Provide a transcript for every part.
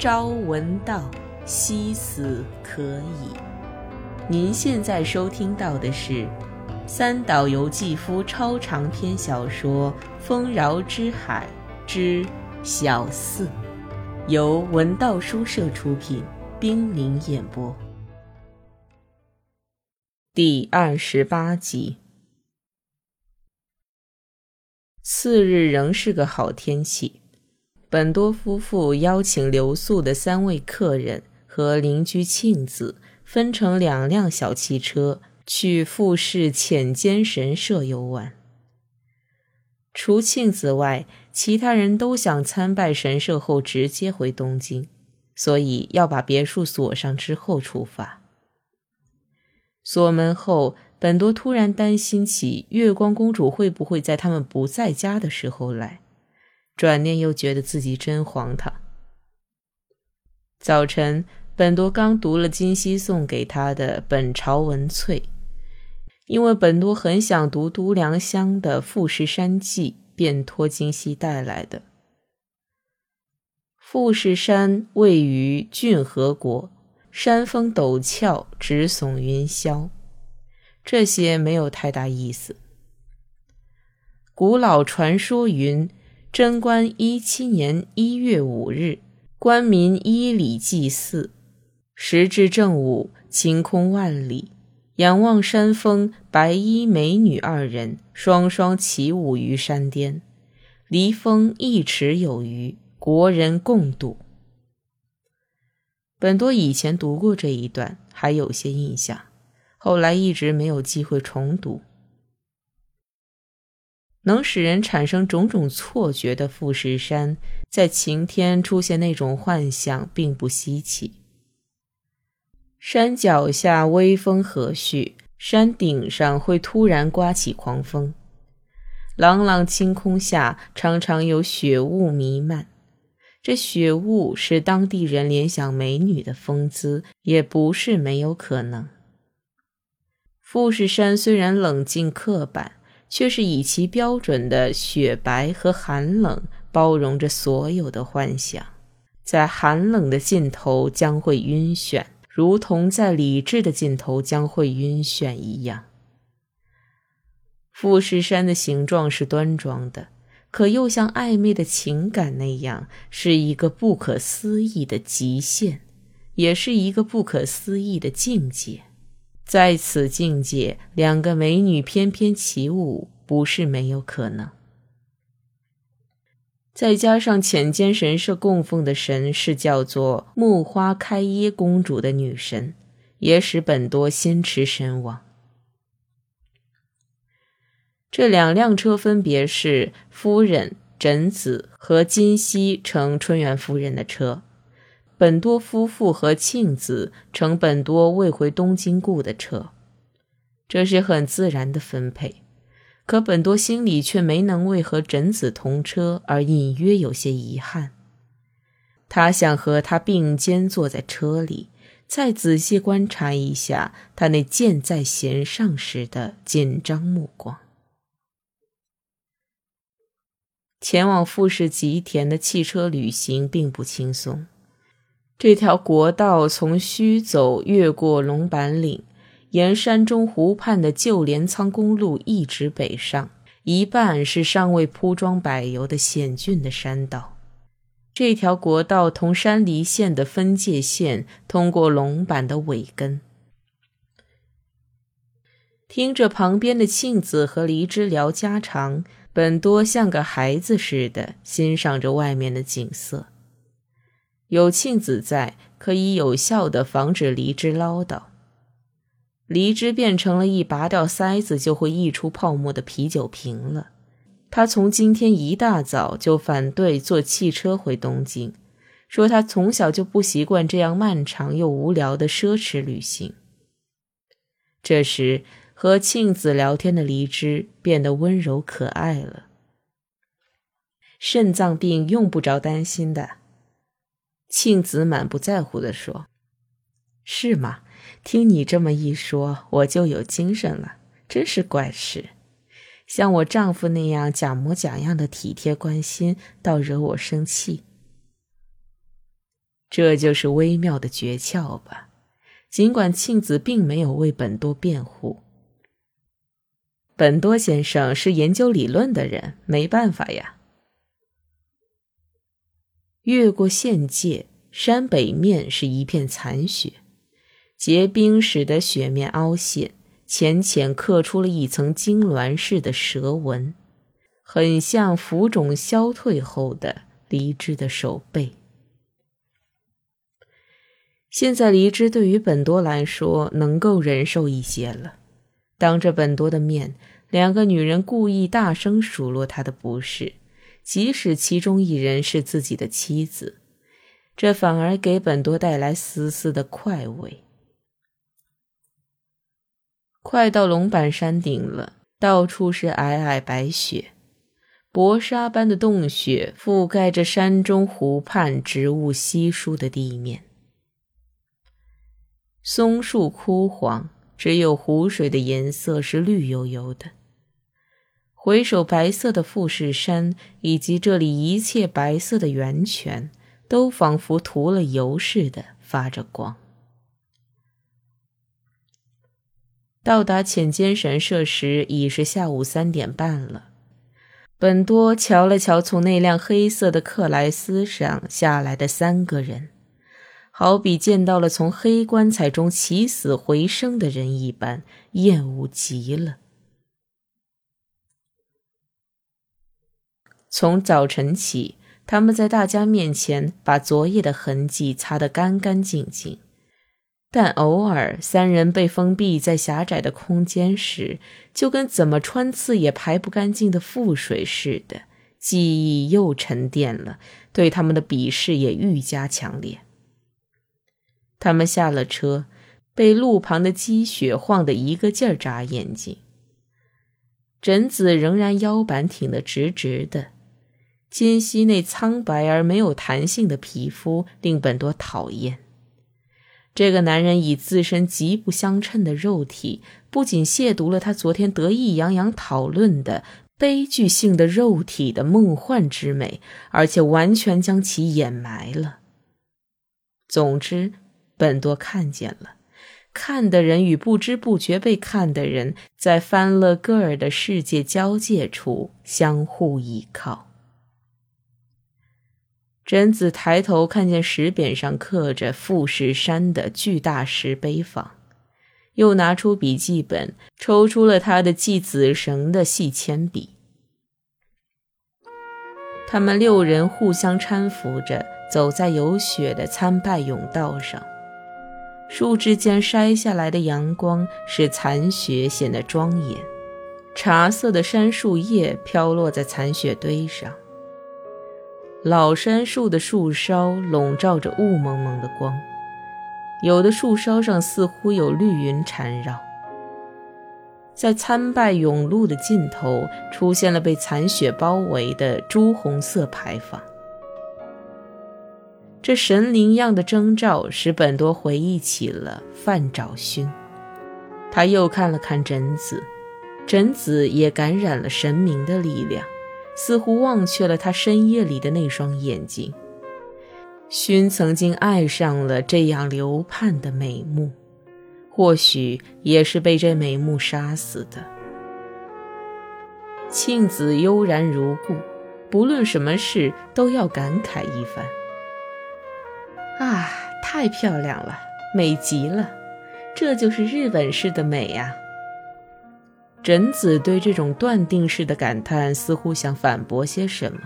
朝闻道，夕死可矣。您现在收听到的是三岛由纪夫超长篇小说《丰饶之海之小四》，由文道书社出品，冰凌演播，第二十八集。次日仍是个好天气。本多夫妇邀请留宿的三位客人和邻居庆子分成两辆小汽车去富士浅间神社游玩。除庆子外，其他人都想参拜神社后直接回东京，所以要把别墅锁上之后出发。锁门后，本多突然担心起月光公主会不会在他们不在家的时候来。转念又觉得自己真荒唐。早晨，本多刚读了金熙送给他的《本朝文萃》，因为本多很想读都良乡的《富士山记》，便托金熙带来的。富士山位于骏河国，山峰陡峭，直耸云霄，这些没有太大意思。古老传说云。贞观一七年一月五日，官民依礼祭祀。时至正午，晴空万里，仰望山峰，白衣美女二人双双起舞于山巅，离峰一尺有余，国人共睹。本多以前读过这一段，还有些印象，后来一直没有机会重读。能使人产生种种错觉的富士山，在晴天出现那种幻象并不稀奇。山脚下微风和煦，山顶上会突然刮起狂风。朗朗晴空下，常常有雪雾弥漫。这雪雾使当地人联想美女的风姿，也不是没有可能。富士山虽然冷静刻板。却是以其标准的雪白和寒冷包容着所有的幻想，在寒冷的尽头将会晕眩，如同在理智的尽头将会晕眩一样。富士山的形状是端庄的，可又像暧昧的情感那样，是一个不可思议的极限，也是一个不可思议的境界。在此境界，两个美女翩翩起舞，不是没有可能。再加上浅间神社供奉的神是叫做木花开耶公主的女神，也使本多心驰神往。这两辆车分别是夫人枕子和金熙乘春元夫人的车。本多夫妇和庆子乘本多未回东京故的车，这是很自然的分配。可本多心里却没能为和枕子同车而隐约有些遗憾。他想和他并肩坐在车里，再仔细观察一下他那箭在弦上时的紧张目光。前往富士吉田的汽车旅行并不轻松。这条国道从须走，越过龙板岭，沿山中湖畔的旧镰仓公路一直北上，一半是尚未铺装柏油的险峻的山道。这条国道同山梨县的分界线通过龙板的尾根。听着旁边的庆子和梨枝聊家常，本多像个孩子似的欣赏着外面的景色。有庆子在，可以有效的防止梨枝唠叨。梨枝变成了一拔掉塞子就会溢出泡沫的啤酒瓶了。他从今天一大早就反对坐汽车回东京，说他从小就不习惯这样漫长又无聊的奢侈旅行。这时，和庆子聊天的梨枝变得温柔可爱了。肾脏病用不着担心的。庆子满不在乎地说：“是吗？听你这么一说，我就有精神了。真是怪事，像我丈夫那样假模假样的体贴关心，倒惹我生气。”这就是微妙的诀窍吧。尽管庆子并没有为本多辩护，本多先生是研究理论的人，没办法呀。越过县界，山北面是一片残雪，结冰使得雪面凹陷，浅浅刻出了一层痉挛似的蛇纹，很像浮肿消退后的离枝的手背。现在离枝对于本多来说能够忍受一些了。当着本多的面，两个女人故意大声数落他的不是，即使其中一人是自己的妻子，这反而给本多带来丝丝的快慰。快到龙板山顶了，到处是皑皑白雪，薄纱般的洞雪覆盖着山中湖畔植物稀疏的地面。松树枯黄，只有湖水的颜色是绿油油的。回首白色的富士山，以及这里一切白色的源泉，都仿佛涂了油似的发着光。到达浅间神社时已是下午三点半了。本多瞧了瞧从那辆黑色的克莱斯上下来的三个人。好比见到了从黑棺材中起死回生的人一般，厌恶极了。从早晨起，他们在大家面前把昨夜的痕迹擦得干干净净，但偶尔三人被封闭在狭窄的空间时，就跟怎么穿刺也排不干净的腹水似的，记忆又沉淀了，对他们的鄙视也愈加强烈。他们下了车，被路旁的积雪晃得一个劲儿眨眼睛。枕子仍然腰板挺得直直的，今夕那苍白而没有弹性的皮肤令本多讨厌。这个男人以自身极不相称的肉体，不仅亵渎了他昨天得意洋洋讨论的悲剧性的肉体的梦幻之美，而且完全将其掩埋了。总之。本多看见了，看的人与不知不觉被看的人，在翻乐戈尔的世界交界处相互依靠。贞子抬头看见石匾上刻着富士山的巨大石碑坊，又拿出笔记本，抽出了他的系子绳的细铅笔。他们六人互相搀扶着走在有雪的参拜甬道上。树枝间筛下来的阳光使残雪显得庄严，茶色的杉树叶飘落在残雪堆上。老杉树的树梢笼罩着雾蒙蒙的光，有的树梢上似乎有绿云缠绕。在参拜甬路的尽头，出现了被残雪包围的朱红色牌坊。这神灵样的征兆使本多回忆起了范沼勋。他又看了看枕子，枕子也感染了神明的力量，似乎忘却了他深夜里的那双眼睛。勋曾经爱上了这样流盼的美目，或许也是被这美目杀死的。庆子悠然如故，不论什么事都要感慨一番。啊，太漂亮了，美极了，这就是日本式的美呀！贞子对这种断定式的感叹似乎想反驳些什么，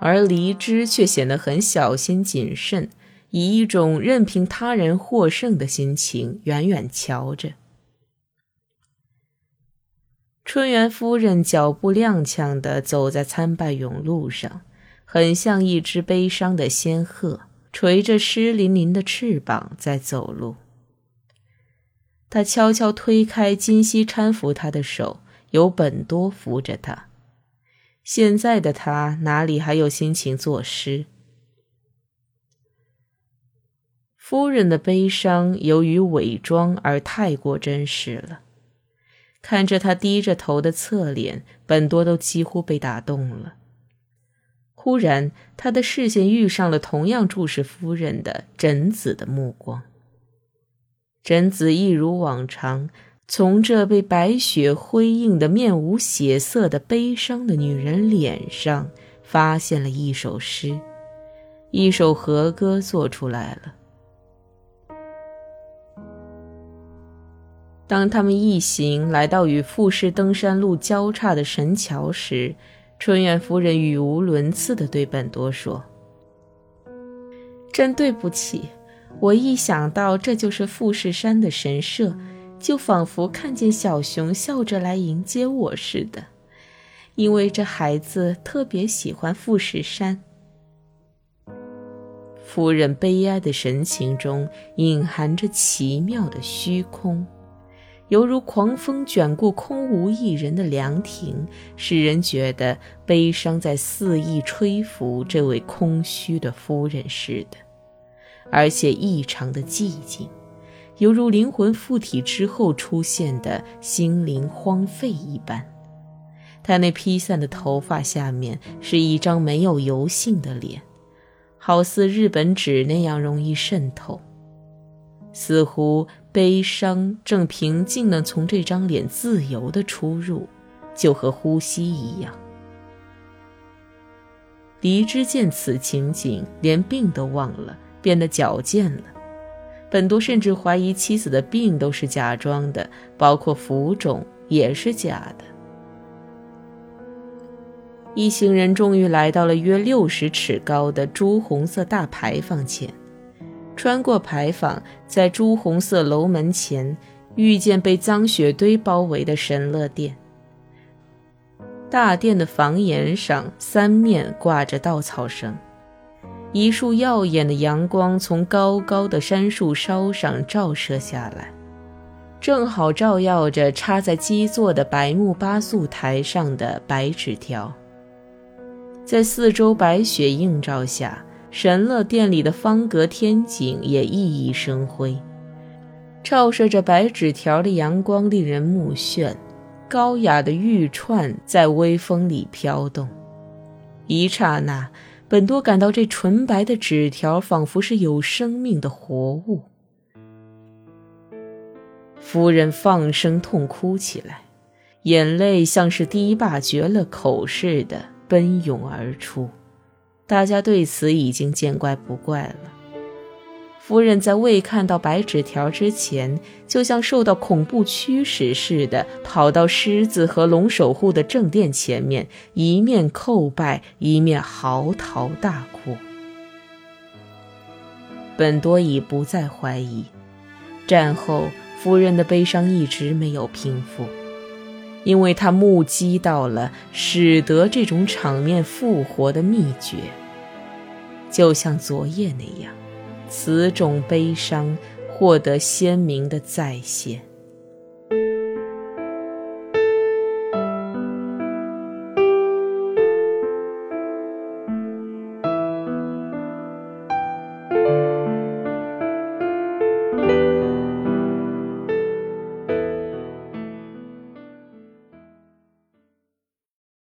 而离之却显得很小心谨慎，以一种任凭他人获胜的心情远远瞧着。春园夫人脚步踉跄地走在参拜甬路上，很像一只悲伤的仙鹤。垂着湿淋淋的翅膀在走路。他悄悄推开金熙搀扶他的手，由本多扶着他。现在的他哪里还有心情作诗？夫人的悲伤由于伪装而太过真实了。看着他低着头的侧脸，本多都几乎被打动了。忽然，他的视线遇上了同样注视夫人的贞子的目光。贞子一如往常，从这被白雪辉映的面无血色的悲伤的女人脸上，发现了一首诗，一首和歌做出来了。当他们一行来到与富士登山路交叉的神桥时，春院夫人语无伦次地对本多说：“真对不起，我一想到这就是富士山的神社，就仿佛看见小熊笑着来迎接我似的。因为这孩子特别喜欢富士山。”夫人悲哀的神情中隐含着奇妙的虚空。犹如狂风卷过空无一人的凉亭，使人觉得悲伤在肆意吹拂这位空虚的夫人似的，而且异常的寂静，犹如灵魂附体之后出现的心灵荒废一般。他那披散的头发下面是一张没有油性的脸，好似日本纸那样容易渗透。似乎悲伤正平静地从这张脸自由地出入，就和呼吸一样。黎之见此情景，连病都忘了，变得矫健了。本多甚至怀疑妻子的病都是假装的，包括浮肿也是假的。一行人终于来到了约六十尺高的朱红色大牌坊前。穿过牌坊，在朱红色楼门前遇见被脏雪堆包围的神乐殿。大殿的房檐上三面挂着稻草绳，一束耀眼的阳光从高高的杉树梢上照射下来，正好照耀着插在基座的白木八宿台上的白纸条。在四周白雪映照下。神乐殿里的方格天井也熠熠生辉，照射着白纸条的阳光令人目眩。高雅的玉串在微风里飘动，一刹那，本多感到这纯白的纸条仿佛是有生命的活物。夫人放声痛哭起来，眼泪像是堤坝决了口似的奔涌而出。大家对此已经见怪不怪了。夫人在未看到白纸条之前，就像受到恐怖驱使似的，跑到狮子和龙守护的正殿前面，一面叩拜，一面嚎啕大哭。本多已不再怀疑，战后夫人的悲伤一直没有平复。因为他目击到了使得这种场面复活的秘诀，就像昨夜那样，此种悲伤获得鲜明的再现。